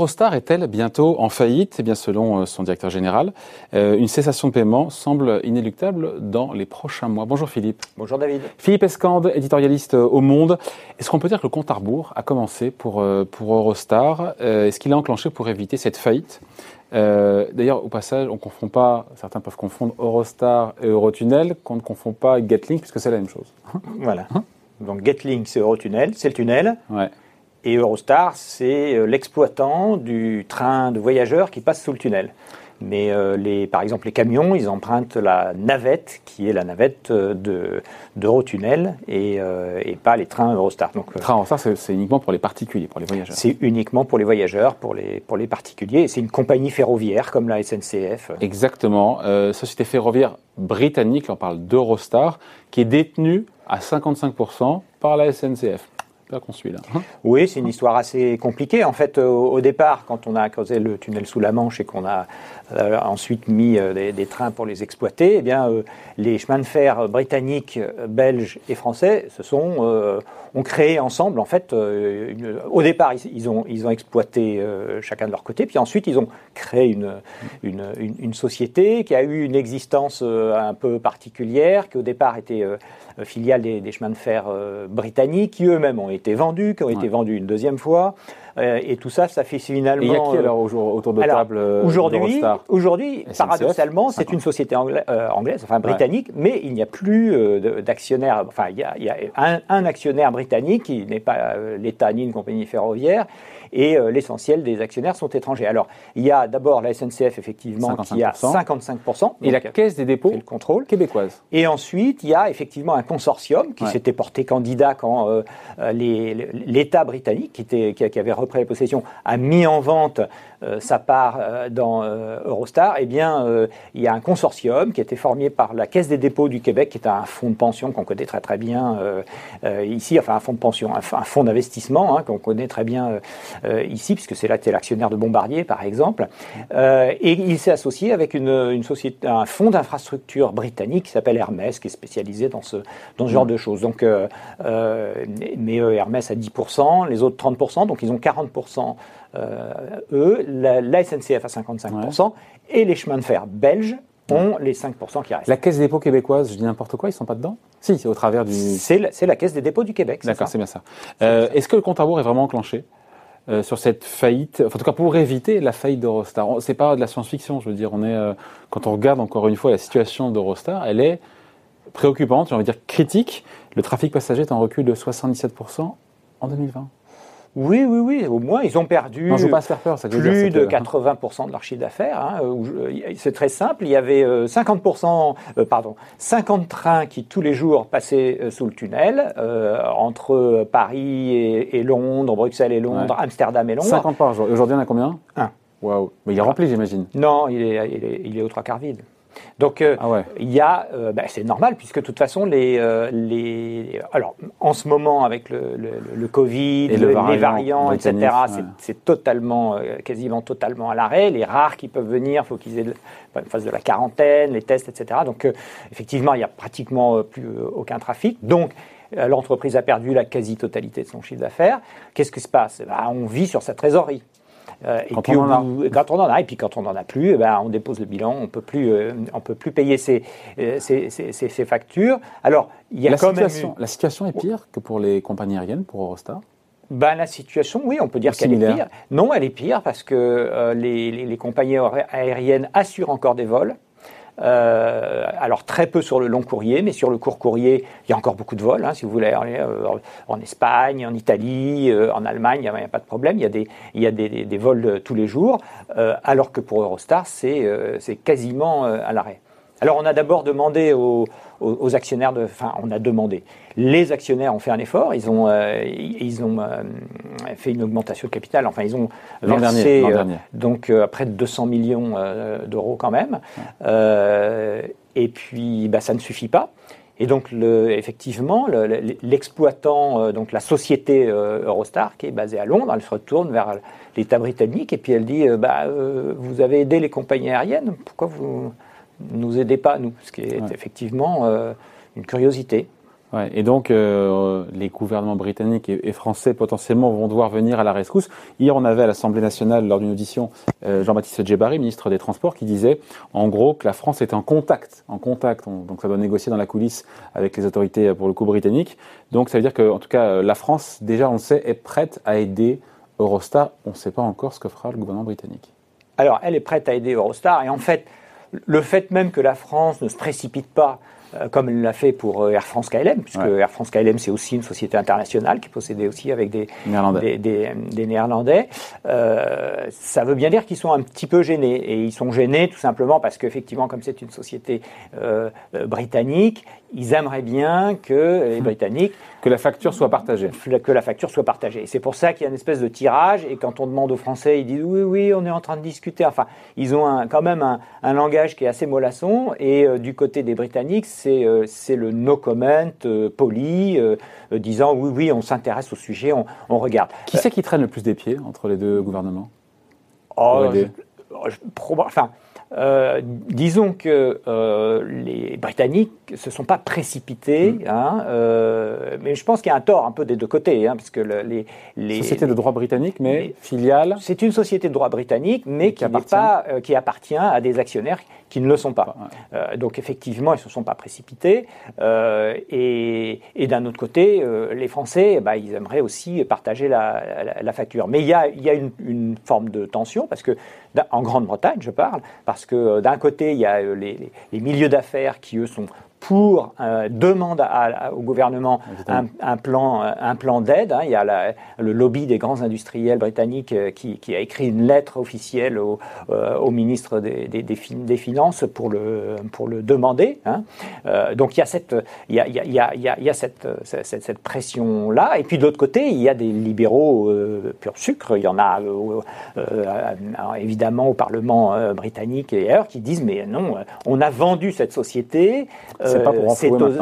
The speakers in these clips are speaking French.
Eurostar est-elle bientôt en faillite? Eh bien, selon son directeur général, une cessation de paiement semble inéluctable dans les prochains mois. Bonjour Philippe. Bonjour David. Philippe Escande, éditorialiste au Monde. Est-ce qu'on peut dire que le compte à rebours a commencé pour, pour Eurostar? Est-ce qu'il a enclenché pour éviter cette faillite? D'ailleurs, au passage, on ne confond pas, certains peuvent confondre Eurostar et Eurotunnel, qu'on ne confond pas Getlink, puisque c'est la même chose. Voilà. Donc Getlink, c'est Eurotunnel, c'est le tunnel. Ouais. Et Eurostar, c'est euh, l'exploitant du train de voyageurs qui passe sous le tunnel. Mais euh, les, par exemple, les camions, ils empruntent la navette, qui est la navette euh, de, d'Eurotunnel, et, et, pas les trains Eurostar. Donc, le train Eurostar, c'est, uniquement pour les particuliers, pour les voyageurs C'est uniquement pour les voyageurs, pour les, pour les particuliers. Et c'est une compagnie ferroviaire, comme la SNCF. Exactement. société ferroviaire britannique, on parle d'Eurostar, qui est détenue à 55% par la SNCF qu'on suit là. Oui, c'est une histoire assez compliquée. En fait, au, départ, quand on a creusé le tunnel sous la Manche et qu'on a euh, ensuite mis euh, des, trains pour les exploiter, eh bien, euh, les chemins de fer britanniques, belges et français se sont ont créé ensemble, en fait, au départ, ils, ont, ils ont exploité chacun de leur côté, puis ensuite, ils ont créé une, une, société qui a eu une existence un peu particulière, qui au départ était filiale des, chemins de fer britanniques, qui eux-mêmes ont été vendus, qui ont été vendus une deuxième fois. Euh, et tout ça, ça fait finalement. il y a qui alors autour de table euh, Aujourd'hui, aujourd'hui paradoxalement, c'est une société euh, anglaise, enfin britannique, mais il n'y a plus d'actionnaire. Enfin, il y a, un, actionnaire britannique qui n'est pas l'État ni une compagnie ferroviaire et l'essentiel des actionnaires sont étrangers. Alors, il y a d'abord la SNCF, effectivement, qui a 55%. Et la Caisse des dépôts le contrôle. québécoise. Et ensuite, il y a effectivement un consortium qui s'était porté candidat quand l'État britannique, qui, était, qui avait repris la possession, a mis en vente euh, sa part euh, dans euh, Eurostar, eh bien, il y a un consortium qui a été formé par la Caisse des dépôts du Québec, qui est un fonds de pension qu'on connaît très très bien ici, enfin un fonds de pension, un, fonds d'investissement hein, qu'on connaît très bien ici, puisque c'est là que l'actionnaire de Bombardier, par exemple. et il s'est associé avec une, société, un fonds d'infrastructure britannique qui s'appelle Hermès, qui est spécialisé dans ce, dans ce genre de choses. Donc, mais Hermès à 10%, les autres 30%, donc ils ont 40% euh, eux, la, SNCF à 55%, et les chemins de fer belges ont les 5% qui restent. La Caisse des dépôts québécoise, je dis n'importe quoi, ils ne sont pas dedans? Si, c'est au travers du... C'est la, Caisse des dépôts du Québec. D'accord, c'est bien ça. Euh, est-ce que le compte à rebours est vraiment enclenché euh, sur cette faillite, en tout cas pour éviter la faillite d'Eurostar. C'est pas de la science-fiction, je veux dire. On est, quand on regarde encore une fois la situation d'Eurostar, elle est préoccupante, j'ai envie de dire critique. Le trafic passager est en recul de 77% en 2020. Oui, oui, oui. Au moins, ils ont perdu pas faire peur, plus de 80% de leur chiffre d'affaires. Hein, c'est très simple. Il y avait 50%, euh, pardon, 50 trains qui tous les jours passaient euh, sous le tunnel euh, entre Paris et, Londres, Bruxelles et Londres, Amsterdam et Londres. 50 par jour. Aujourd'hui, on a combien? Un. Waouh. Mais il est rempli, j'imagine. Non, il est, il est, il est aux trois quarts vide. Donc euh, ah il y a, euh, ben, c'est normal puisque de toute façon les, euh, les, alors en ce moment avec le, le, Covid, les variants, etc. C'est totalement, quasiment totalement à l'arrêt. Les rares qui peuvent venir, faut qu'ils aient une phase de la quarantaine, les tests, etc. Donc effectivement, il n'y a pratiquement plus aucun trafic. Donc l'entreprise a perdu la quasi-totalité de son chiffre d'affaires. Qu'est-ce qui se passe? Ben, On vit sur sa trésorerie. Euh, et quand, puis, on en a. quand on en a, et puis quand on n'en a plus, eh ben, on dépose le bilan, on peut plus, euh, on peut plus payer ses, euh, ses, factures. Alors, il y a la quand situation, même la situation est pire que pour les compagnies aériennes, pour Eurostar? Ben, la situation, oui, on peut dire qu'elle est pire. Non, elle est pire parce que les, les compagnies aériennes assurent encore des vols. Euh, alors très peu sur le long courrier, mais sur le court courrier, il y a encore beaucoup de vols. Hein, si vous voulez aller euh, en Espagne, en Italie, euh, en Allemagne, il n'y a, pas de problème. Il y a des, il y a des, des, vols tous les jours, alors que pour Eurostar, c'est quasiment à l'arrêt. Alors on a d'abord demandé aux, aux, actionnaires de, enfin on a demandé. Les actionnaires ont fait un effort, ils ont, euh, ils ont euh, fait une augmentation de capital. Enfin ils ont versé euh, donc près de 200 millions d'euros quand même. et puis bah, ça ne suffit pas. Et donc, le, effectivement, l'exploitant, donc la société Eurostar, qui est basée à Londres, elle se retourne vers l'État britannique et puis elle dit bah, Vous avez aidé les compagnies aériennes, pourquoi vous nous aidez pas, nous, ce qui est effectivement euh, une curiosité. Ouais, et donc, euh, les gouvernements britanniques et, français potentiellement vont devoir venir à la rescousse. Hier, on avait à l'Assemblée nationale, lors d'une audition, euh, Jean-Baptiste Djebari, ministre des Transports, qui disait, en gros, que la France est en contact, en contact, donc ça doit négocier dans la coulisse avec les autorités, pour le coup, britanniques. Donc, ça veut dire que, en tout cas, la France, déjà, on le sait, est prête à aider Eurostar. On ne sait pas encore ce que fera le gouvernement britannique. Alors, elle est prête à aider Eurostar, et en fait, le fait même que la France ne se précipite pas comme elle l'a fait pour euh, Air France KLM, puisque Air France KLM, c'est aussi une société internationale qui est possédée aussi avec des Néerlandais. Des, Néerlandais. Euh, ça veut bien dire qu'ils sont un petit peu gênés. Et ils sont gênés tout simplement parce qu'effectivement, comme c'est une société britannique, ils aimeraient bien que les Britanniques que la facture soit partagée. Que la facture soit partagée. C'est pour ça qu'il y a une espèce de tirage. Et quand on demande aux Français, ils disent oui, oui, on est en train de discuter. Enfin, ils ont un, quand même un, langage qui est assez mollasson. Et euh, du côté des Britanniques, c'est euh, le no comment euh, poli, disant oui, oui, on s'intéresse au sujet, on, on regarde. Qui c'est qui traîne le plus des pieds entre les deux gouvernements? Oh, enfin, euh, disons que euh, les Britanniques ne se sont pas précipités, mm. hein, euh, mais je pense qu'il y a un tort un peu des deux côtés, hein, parce que les, les société de droit britannique, mais filiale. C'est une société de droit britannique, mais qui, appartient. Pas, qui appartient à des actionnaires qui ne le sont pas. donc effectivement, ils ne se sont pas précipités. et, d'un autre côté, les Français, bah, ils aimeraient aussi partager la, facture. Mais il y a, il y a une, une, forme de tension, parce que en Grande-Bretagne, je parle, parce que euh, d'un côté, il y a euh, les milieux d'affaires qui, eux, sont pour euh, demande au gouvernement un, plan, euh, un plan d'aide. Hein. Il y a le lobby des grands industriels britanniques euh, qui, a écrit une lettre officielle au, au ministre des, des, des, Finances pour le, pour le demander. Hein. donc il y a cette, il y a, il y a, il y a, cette, cette, cette pression-là. Et puis de l'autre côté, il y a des libéraux pur sucre. Il y en a évidemment au Parlement britannique et ailleurs qui disent mais non, on a vendu cette société. C'est pas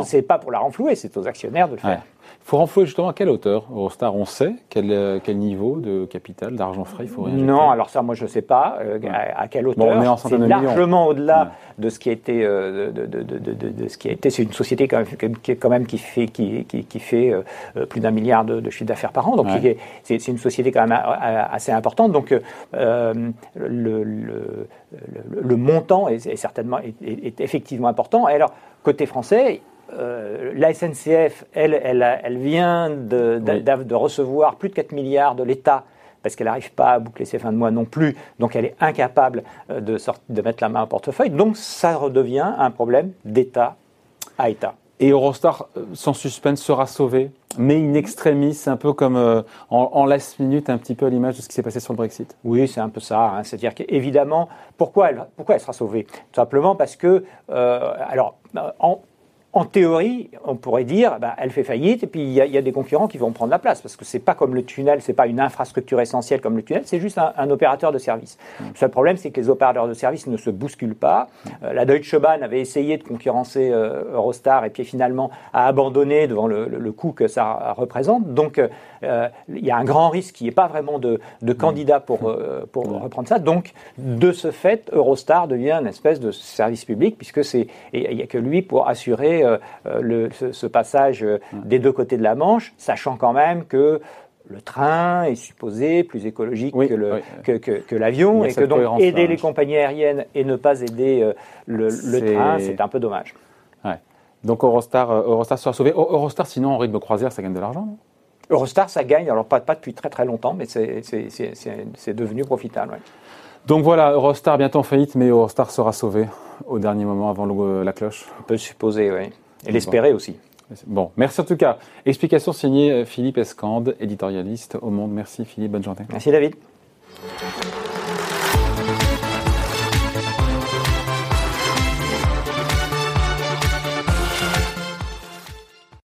C'est pas pour la renflouer, c'est aux actionnaires de le faire. Il faut renflouer justement à quelle hauteur Eurostar On sait quel, euh, quel niveau de capital, d'argent frais il faut réinjecter Non, alors ça, moi, je ne sais pas euh, à, quelle hauteur. c'est largement au-delà de ce qui a été. Euh, de, de, de, de, ce qui a été. C'est une société quand même, qui, quand même qui fait, qui, qui, qui fait plus d'un milliard de, chiffre d'affaires par an. Donc, c'est une société quand même assez importante. Donc, le, le, le, montant est, certainement est, est, effectivement important. Et alors, côté français, euh, la SNCF, elle, elle, vient de, de, recevoir plus de 4 milliards de l'État parce qu'elle n'arrive pas à boucler ses fins de mois non plus, donc elle est incapable euh, de, de mettre la main au portefeuille. Donc ça redevient un problème d'État à État. Et Eurostar, euh, sans suspense, sera sauvé, mais in extremis, un peu comme en, en, last minute, un petit peu à l'image de ce qui s'est passé sur le Brexit. Oui, c'est un peu ça. Hein. C'est-à-dire qu'évidemment, pourquoi elle, pourquoi elle sera sauvée? Tout simplement parce que, alors, en, en théorie, on pourrait dire, bah, elle fait faillite et puis il y, a des concurrents qui vont prendre la place parce que c'est pas comme le tunnel, c'est pas une infrastructure essentielle comme le tunnel, c'est juste un, opérateur de service. Le seul problème, c'est que les opérateurs de service ne se bousculent pas. Euh, la Deutsche Bahn avait essayé de concurrencer euh, Eurostar et puis finalement a abandonné devant le, coût que ça représente. Donc euh, il y a un grand risque qu'il n'y ait pas vraiment de, de candidat pour, pour reprendre ça. Donc de ce fait, Eurostar devient une espèce de service public puisque c'est il n'y a que lui pour assurer euh, euh, le, ce, passage euh, des deux côtés de la Manche, sachant quand même que le train est supposé plus écologique que, l'avion et que donc aider les compagnies aériennes et ne pas aider le, train, c'est un peu dommage. Donc Eurostar, Eurostar sera sauvé. Eurostar, sinon, en rythme croisière, ça gagne de l'argent, Eurostar, ça gagne, alors pas, pas depuis très très longtemps, mais c'est devenu profitable. Donc voilà, Eurostar bientôt en faillite, mais Eurostar sera sauvé au dernier moment avant la cloche. On peut supposer, oui. Et l'espérer aussi. Bon, merci en tout cas. Explication signée Philippe Escande, éditorialiste au Monde. Merci Philippe, bonne journée. Merci David.